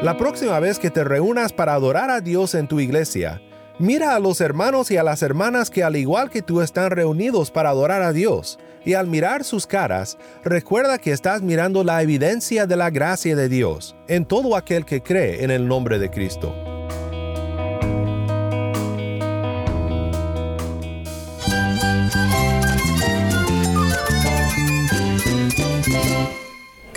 La próxima vez que te reúnas para adorar a Dios en tu iglesia, mira a los hermanos y a las hermanas que al igual que tú están reunidos para adorar a Dios, y al mirar sus caras, recuerda que estás mirando la evidencia de la gracia de Dios en todo aquel que cree en el nombre de Cristo.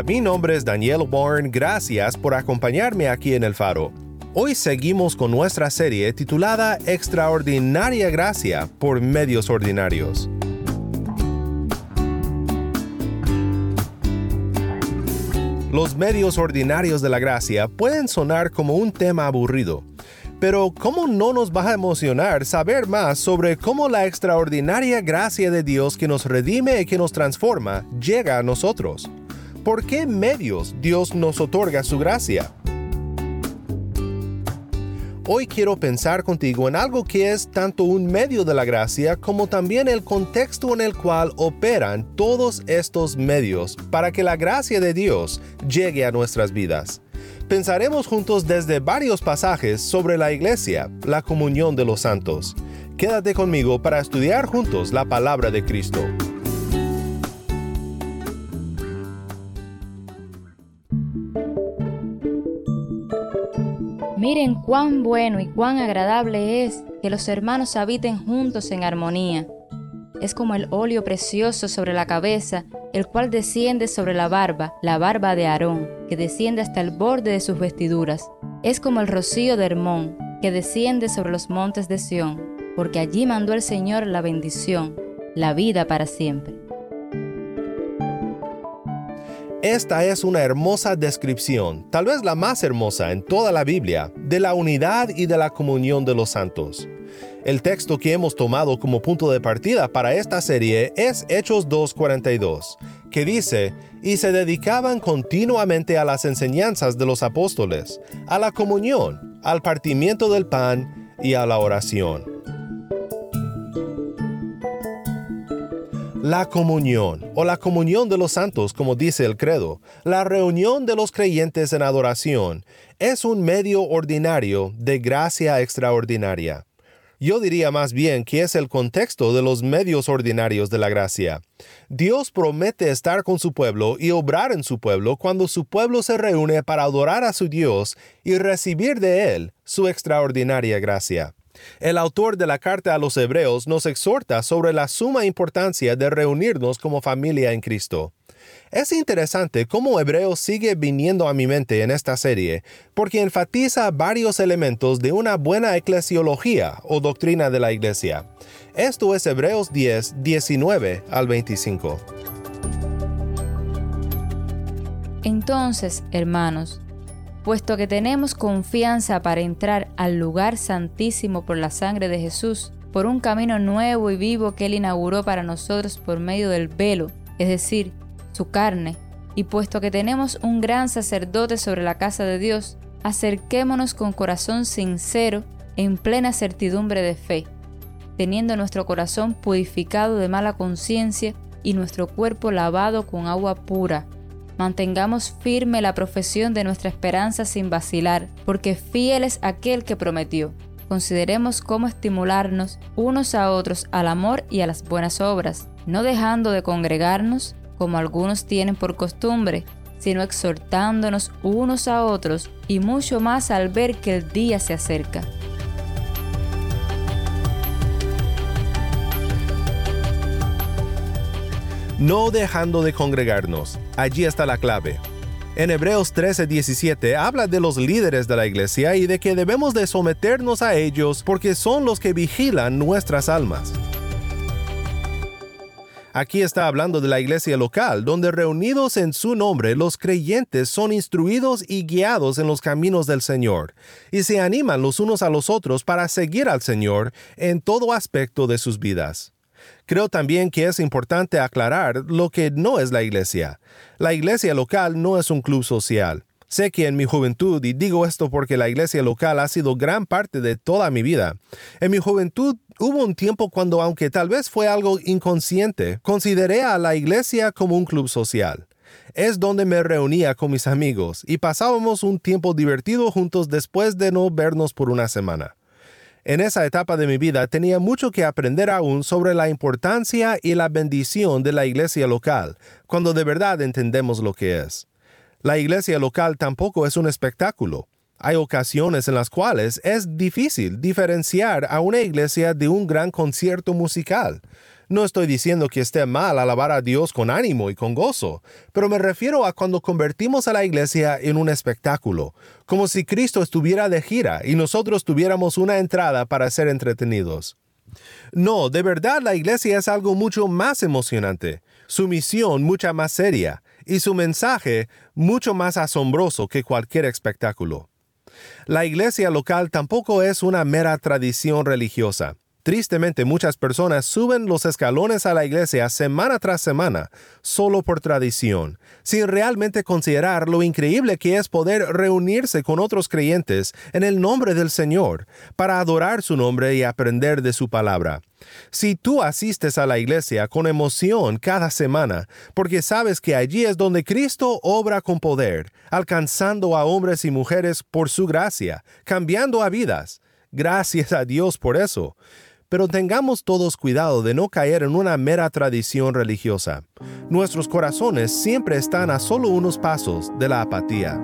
Mi nombre es Daniel Warren, gracias por acompañarme aquí en El Faro. Hoy seguimos con nuestra serie titulada Extraordinaria Gracia por Medios Ordinarios. Los medios ordinarios de la gracia pueden sonar como un tema aburrido, pero ¿cómo no nos va a emocionar saber más sobre cómo la extraordinaria gracia de Dios que nos redime y que nos transforma llega a nosotros? ¿Por qué medios Dios nos otorga su gracia? Hoy quiero pensar contigo en algo que es tanto un medio de la gracia como también el contexto en el cual operan todos estos medios para que la gracia de Dios llegue a nuestras vidas. Pensaremos juntos desde varios pasajes sobre la iglesia, la comunión de los santos. Quédate conmigo para estudiar juntos la palabra de Cristo. Miren cuán bueno y cuán agradable es que los hermanos habiten juntos en armonía. Es como el óleo precioso sobre la cabeza, el cual desciende sobre la barba, la barba de Aarón, que desciende hasta el borde de sus vestiduras. Es como el rocío de Hermón, que desciende sobre los montes de Sión, porque allí mandó el Señor la bendición, la vida para siempre. Esta es una hermosa descripción, tal vez la más hermosa en toda la Biblia, de la unidad y de la comunión de los santos. El texto que hemos tomado como punto de partida para esta serie es Hechos 2.42, que dice, y se dedicaban continuamente a las enseñanzas de los apóstoles, a la comunión, al partimiento del pan y a la oración. La comunión, o la comunión de los santos, como dice el credo, la reunión de los creyentes en adoración, es un medio ordinario de gracia extraordinaria. Yo diría más bien que es el contexto de los medios ordinarios de la gracia. Dios promete estar con su pueblo y obrar en su pueblo cuando su pueblo se reúne para adorar a su Dios y recibir de Él su extraordinaria gracia. El autor de la carta a los Hebreos nos exhorta sobre la suma importancia de reunirnos como familia en Cristo. Es interesante cómo Hebreos sigue viniendo a mi mente en esta serie, porque enfatiza varios elementos de una buena eclesiología o doctrina de la Iglesia. Esto es Hebreos 10, 19 al 25. Entonces, hermanos, puesto que tenemos confianza para entrar al lugar santísimo por la sangre de Jesús, por un camino nuevo y vivo que Él inauguró para nosotros por medio del velo, es decir, su carne, y puesto que tenemos un gran sacerdote sobre la casa de Dios, acerquémonos con corazón sincero, en plena certidumbre de fe, teniendo nuestro corazón purificado de mala conciencia y nuestro cuerpo lavado con agua pura Mantengamos firme la profesión de nuestra esperanza sin vacilar, porque fiel es aquel que prometió. Consideremos cómo estimularnos unos a otros al amor y a las buenas obras, no dejando de congregarnos como algunos tienen por costumbre, sino exhortándonos unos a otros y mucho más al ver que el día se acerca. No dejando de congregarnos. Allí está la clave. En Hebreos 13:17 habla de los líderes de la iglesia y de que debemos de someternos a ellos porque son los que vigilan nuestras almas. Aquí está hablando de la iglesia local, donde reunidos en su nombre los creyentes son instruidos y guiados en los caminos del Señor, y se animan los unos a los otros para seguir al Señor en todo aspecto de sus vidas. Creo también que es importante aclarar lo que no es la iglesia. La iglesia local no es un club social. Sé que en mi juventud, y digo esto porque la iglesia local ha sido gran parte de toda mi vida, en mi juventud hubo un tiempo cuando, aunque tal vez fue algo inconsciente, consideré a la iglesia como un club social. Es donde me reunía con mis amigos y pasábamos un tiempo divertido juntos después de no vernos por una semana. En esa etapa de mi vida tenía mucho que aprender aún sobre la importancia y la bendición de la iglesia local, cuando de verdad entendemos lo que es. La iglesia local tampoco es un espectáculo. Hay ocasiones en las cuales es difícil diferenciar a una iglesia de un gran concierto musical. No estoy diciendo que esté mal alabar a Dios con ánimo y con gozo, pero me refiero a cuando convertimos a la iglesia en un espectáculo, como si Cristo estuviera de gira y nosotros tuviéramos una entrada para ser entretenidos. No, de verdad la iglesia es algo mucho más emocionante, su misión mucha más seria, y su mensaje mucho más asombroso que cualquier espectáculo. La iglesia local tampoco es una mera tradición religiosa. Tristemente muchas personas suben los escalones a la iglesia semana tras semana, solo por tradición, sin realmente considerar lo increíble que es poder reunirse con otros creyentes en el nombre del Señor, para adorar su nombre y aprender de su palabra. Si tú asistes a la iglesia con emoción cada semana, porque sabes que allí es donde Cristo obra con poder, alcanzando a hombres y mujeres por su gracia, cambiando a vidas, gracias a Dios por eso pero tengamos todos cuidado de no caer en una mera tradición religiosa. Nuestros corazones siempre están a solo unos pasos de la apatía.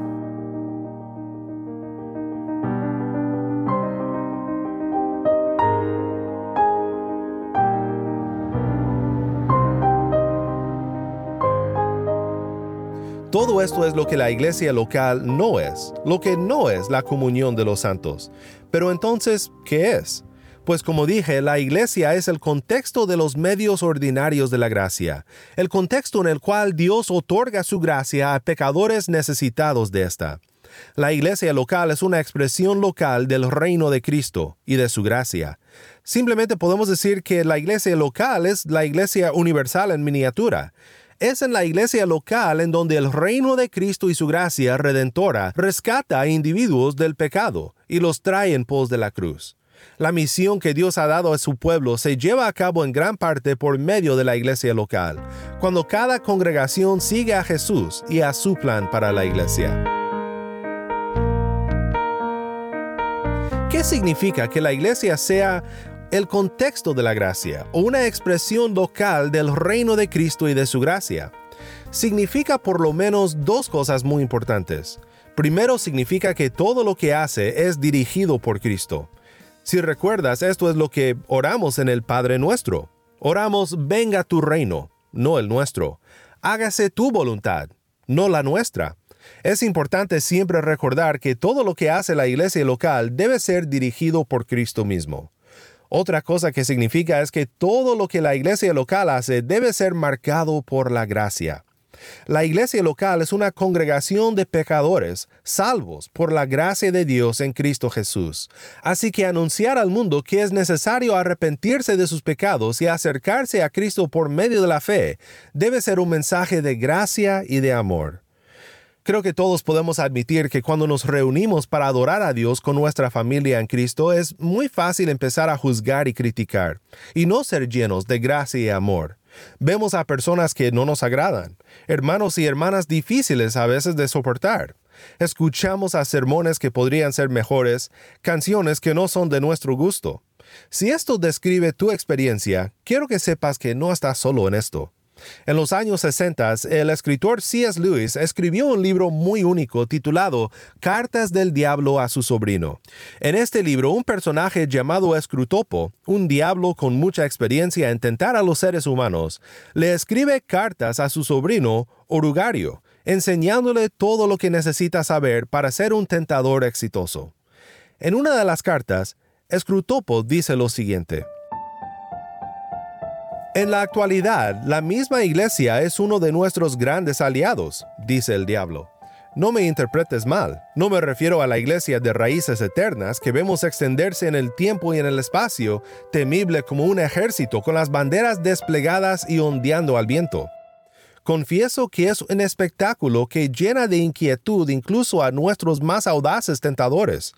Todo esto es lo que la iglesia local no es, lo que no es la comunión de los santos. Pero entonces, ¿qué es? Pues como dije, la iglesia es el contexto de los medios ordinarios de la gracia, el contexto en el cual Dios otorga su gracia a pecadores necesitados de esta. La iglesia local es una expresión local del reino de Cristo y de su gracia. Simplemente podemos decir que la iglesia local es la iglesia universal en miniatura. Es en la iglesia local en donde el reino de Cristo y su gracia redentora rescata a individuos del pecado y los trae en pos de la cruz. La misión que Dios ha dado a su pueblo se lleva a cabo en gran parte por medio de la iglesia local, cuando cada congregación sigue a Jesús y a su plan para la iglesia. ¿Qué significa que la iglesia sea el contexto de la gracia o una expresión local del reino de Cristo y de su gracia? Significa por lo menos dos cosas muy importantes. Primero significa que todo lo que hace es dirigido por Cristo. Si recuerdas, esto es lo que oramos en el Padre nuestro. Oramos, venga tu reino, no el nuestro. Hágase tu voluntad, no la nuestra. Es importante siempre recordar que todo lo que hace la iglesia local debe ser dirigido por Cristo mismo. Otra cosa que significa es que todo lo que la iglesia local hace debe ser marcado por la gracia. La iglesia local es una congregación de pecadores, salvos por la gracia de Dios en Cristo Jesús. Así que anunciar al mundo que es necesario arrepentirse de sus pecados y acercarse a Cristo por medio de la fe debe ser un mensaje de gracia y de amor. Creo que todos podemos admitir que cuando nos reunimos para adorar a Dios con nuestra familia en Cristo es muy fácil empezar a juzgar y criticar, y no ser llenos de gracia y amor. Vemos a personas que no nos agradan, hermanos y hermanas difíciles a veces de soportar. Escuchamos a sermones que podrían ser mejores, canciones que no son de nuestro gusto. Si esto describe tu experiencia, quiero que sepas que no estás solo en esto. En los años 60, el escritor C.S. Lewis escribió un libro muy único titulado Cartas del Diablo a su sobrino. En este libro, un personaje llamado Escrutopo, un diablo con mucha experiencia en tentar a los seres humanos, le escribe cartas a su sobrino Orugario, enseñándole todo lo que necesita saber para ser un tentador exitoso. En una de las cartas, Scrutopo dice lo siguiente. En la actualidad, la misma iglesia es uno de nuestros grandes aliados, dice el diablo. No me interpretes mal, no me refiero a la iglesia de raíces eternas que vemos extenderse en el tiempo y en el espacio, temible como un ejército con las banderas desplegadas y ondeando al viento. Confieso que es un espectáculo que llena de inquietud incluso a nuestros más audaces tentadores.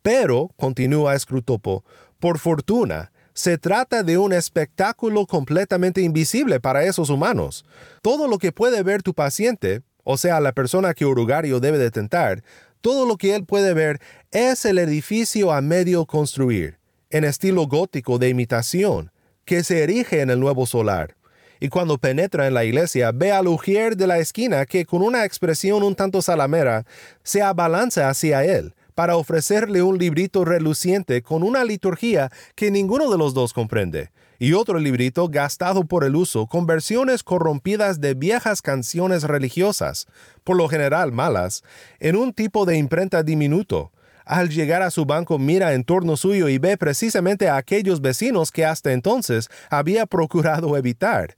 Pero, continúa Scrutopo, por fortuna, se trata de un espectáculo completamente invisible para esos humanos. Todo lo que puede ver tu paciente, o sea, la persona que Urugario debe de tentar, todo lo que él puede ver es el edificio a medio construir, en estilo gótico de imitación, que se erige en el nuevo solar. Y cuando penetra en la iglesia, ve al ujier de la esquina que con una expresión un tanto salamera se abalanza hacia él, para ofrecerle un librito reluciente con una liturgia que ninguno de los dos comprende, y otro librito gastado por el uso con versiones corrompidas de viejas canciones religiosas, por lo general malas, en un tipo de imprenta diminuto. Al llegar a su banco mira en torno suyo y ve precisamente a aquellos vecinos que hasta entonces había procurado evitar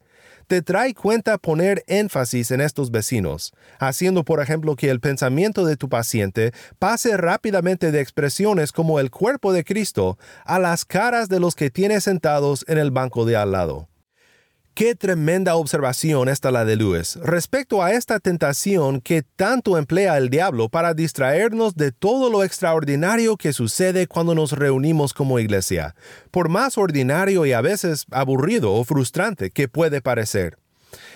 te trae cuenta poner énfasis en estos vecinos, haciendo por ejemplo que el pensamiento de tu paciente pase rápidamente de expresiones como el cuerpo de Cristo a las caras de los que tiene sentados en el banco de al lado. Qué tremenda observación esta la de Luis respecto a esta tentación que tanto emplea el diablo para distraernos de todo lo extraordinario que sucede cuando nos reunimos como iglesia, por más ordinario y a veces aburrido o frustrante que puede parecer.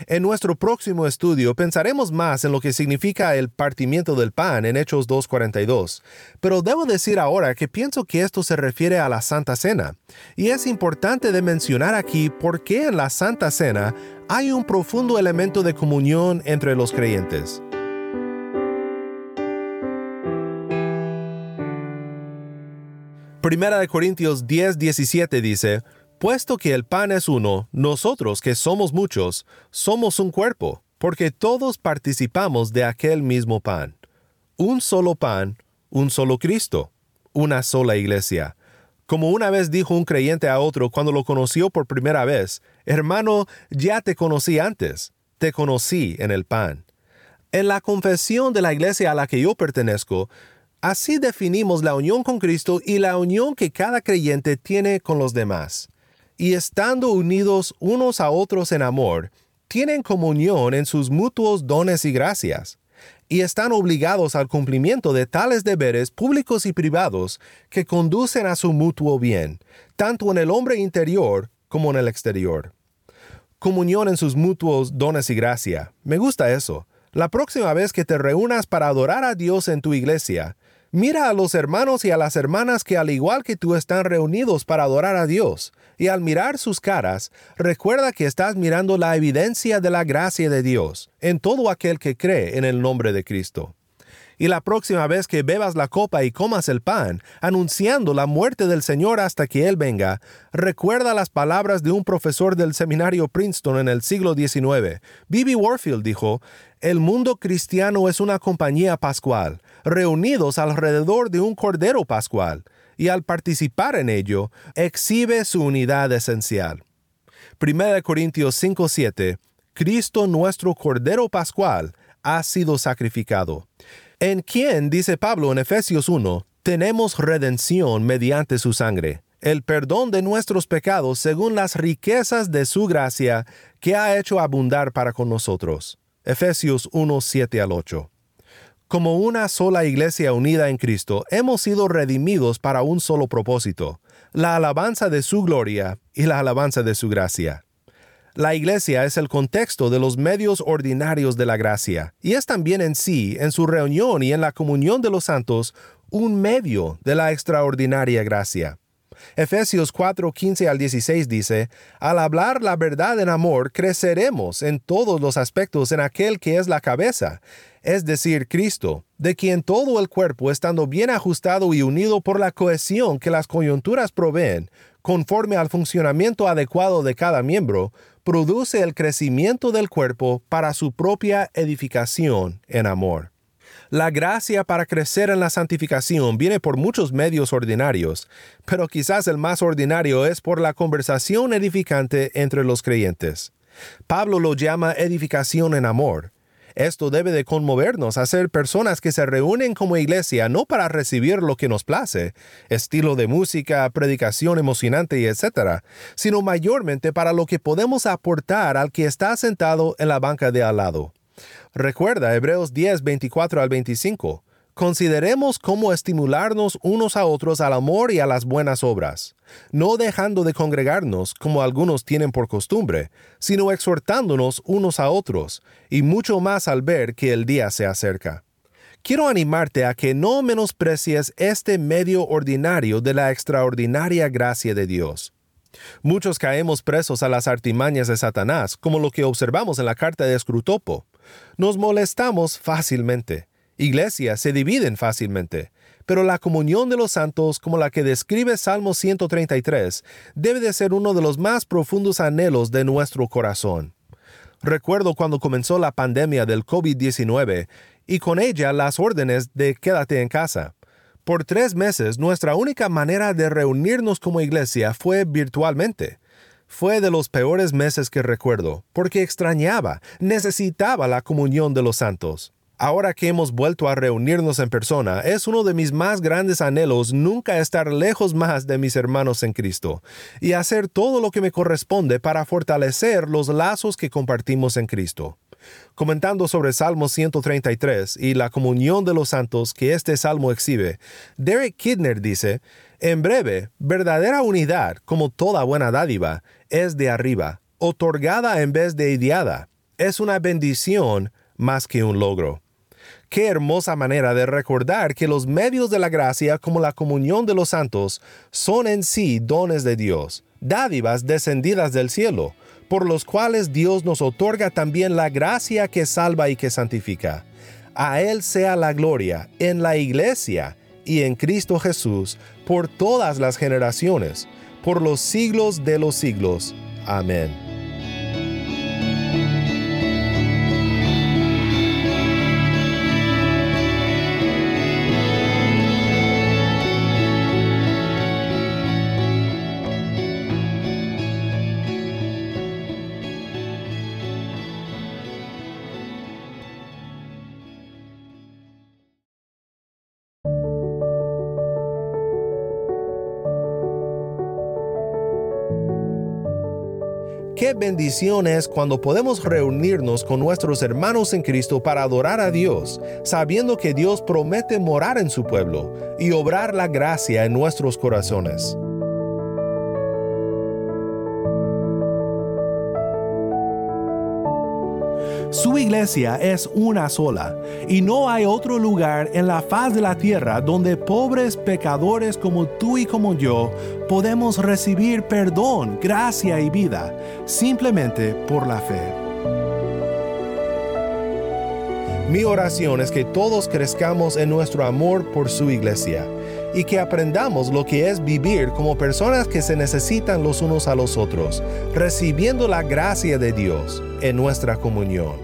En nuestro próximo estudio pensaremos más en lo que significa el partimiento del pan en Hechos 2.42, pero debo decir ahora que pienso que esto se refiere a la Santa Cena, y es importante de mencionar aquí por qué en la Santa Cena hay un profundo elemento de comunión entre los creyentes. Primera de Corintios 10:17 dice, Puesto que el pan es uno, nosotros que somos muchos, somos un cuerpo, porque todos participamos de aquel mismo pan. Un solo pan, un solo Cristo, una sola iglesia. Como una vez dijo un creyente a otro cuando lo conoció por primera vez, hermano, ya te conocí antes, te conocí en el pan. En la confesión de la iglesia a la que yo pertenezco, así definimos la unión con Cristo y la unión que cada creyente tiene con los demás y estando unidos unos a otros en amor, tienen comunión en sus mutuos dones y gracias, y están obligados al cumplimiento de tales deberes públicos y privados que conducen a su mutuo bien, tanto en el hombre interior como en el exterior. Comunión en sus mutuos dones y gracia. Me gusta eso. La próxima vez que te reúnas para adorar a Dios en tu iglesia, Mira a los hermanos y a las hermanas que al igual que tú están reunidos para adorar a Dios, y al mirar sus caras, recuerda que estás mirando la evidencia de la gracia de Dios en todo aquel que cree en el nombre de Cristo. Y la próxima vez que bebas la copa y comas el pan, anunciando la muerte del Señor hasta que Él venga, recuerda las palabras de un profesor del seminario Princeton en el siglo XIX. Bibi Warfield dijo, El mundo cristiano es una compañía pascual reunidos alrededor de un Cordero Pascual, y al participar en ello, exhibe su unidad esencial. 1 Corintios 5:7 Cristo nuestro Cordero Pascual ha sido sacrificado. En quien, dice Pablo en Efesios 1, tenemos redención mediante su sangre, el perdón de nuestros pecados según las riquezas de su gracia que ha hecho abundar para con nosotros. Efesios 1, 7 al 8. Como una sola iglesia unida en Cristo, hemos sido redimidos para un solo propósito, la alabanza de su gloria y la alabanza de su gracia. La iglesia es el contexto de los medios ordinarios de la gracia, y es también en sí, en su reunión y en la comunión de los santos, un medio de la extraordinaria gracia. Efesios 4, 15 al 16 dice, Al hablar la verdad en amor, creceremos en todos los aspectos en aquel que es la cabeza, es decir, Cristo, de quien todo el cuerpo, estando bien ajustado y unido por la cohesión que las coyunturas proveen, conforme al funcionamiento adecuado de cada miembro, produce el crecimiento del cuerpo para su propia edificación en amor. La gracia para crecer en la santificación viene por muchos medios ordinarios, pero quizás el más ordinario es por la conversación edificante entre los creyentes. Pablo lo llama edificación en amor. Esto debe de conmovernos a ser personas que se reúnen como iglesia no para recibir lo que nos place, estilo de música, predicación emocionante etc., sino mayormente para lo que podemos aportar al que está sentado en la banca de al lado. Recuerda Hebreos 10, 24 al 25. Consideremos cómo estimularnos unos a otros al amor y a las buenas obras, no dejando de congregarnos como algunos tienen por costumbre, sino exhortándonos unos a otros, y mucho más al ver que el día se acerca. Quiero animarte a que no menosprecies este medio ordinario de la extraordinaria gracia de Dios. Muchos caemos presos a las artimañas de Satanás, como lo que observamos en la carta de Escrutopo. Nos molestamos fácilmente Iglesias se dividen fácilmente, pero la comunión de los santos, como la que describe Salmo 133, debe de ser uno de los más profundos anhelos de nuestro corazón. Recuerdo cuando comenzó la pandemia del COVID-19 y con ella las órdenes de quédate en casa. Por tres meses nuestra única manera de reunirnos como iglesia fue virtualmente. Fue de los peores meses que recuerdo, porque extrañaba, necesitaba la comunión de los santos. Ahora que hemos vuelto a reunirnos en persona, es uno de mis más grandes anhelos nunca estar lejos más de mis hermanos en Cristo y hacer todo lo que me corresponde para fortalecer los lazos que compartimos en Cristo. Comentando sobre Salmo 133 y la comunión de los santos que este salmo exhibe, Derek Kidner dice, En breve, verdadera unidad, como toda buena dádiva, es de arriba, otorgada en vez de ideada. Es una bendición más que un logro. Qué hermosa manera de recordar que los medios de la gracia como la comunión de los santos son en sí dones de Dios, dádivas descendidas del cielo, por los cuales Dios nos otorga también la gracia que salva y que santifica. A Él sea la gloria en la iglesia y en Cristo Jesús por todas las generaciones, por los siglos de los siglos. Amén. Qué bendición es cuando podemos reunirnos con nuestros hermanos en Cristo para adorar a Dios, sabiendo que Dios promete morar en su pueblo y obrar la gracia en nuestros corazones. Su iglesia es una sola, y no hay otro lugar en la faz de la tierra donde pobres pecadores como tú y como yo podemos recibir perdón, gracia y vida, simplemente por la fe. Mi oración es que todos crezcamos en nuestro amor por su iglesia y que aprendamos lo que es vivir como personas que se necesitan los unos a los otros, recibiendo la gracia de Dios en nuestra comunión.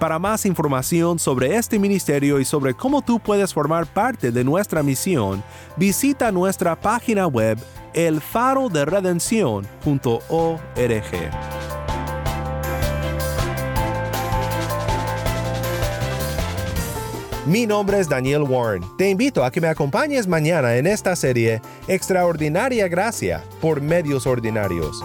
Para más información sobre este ministerio y sobre cómo tú puedes formar parte de nuestra misión, visita nuestra página web elfaroderedención.org. Mi nombre es Daniel Warren. Te invito a que me acompañes mañana en esta serie Extraordinaria Gracia por Medios Ordinarios.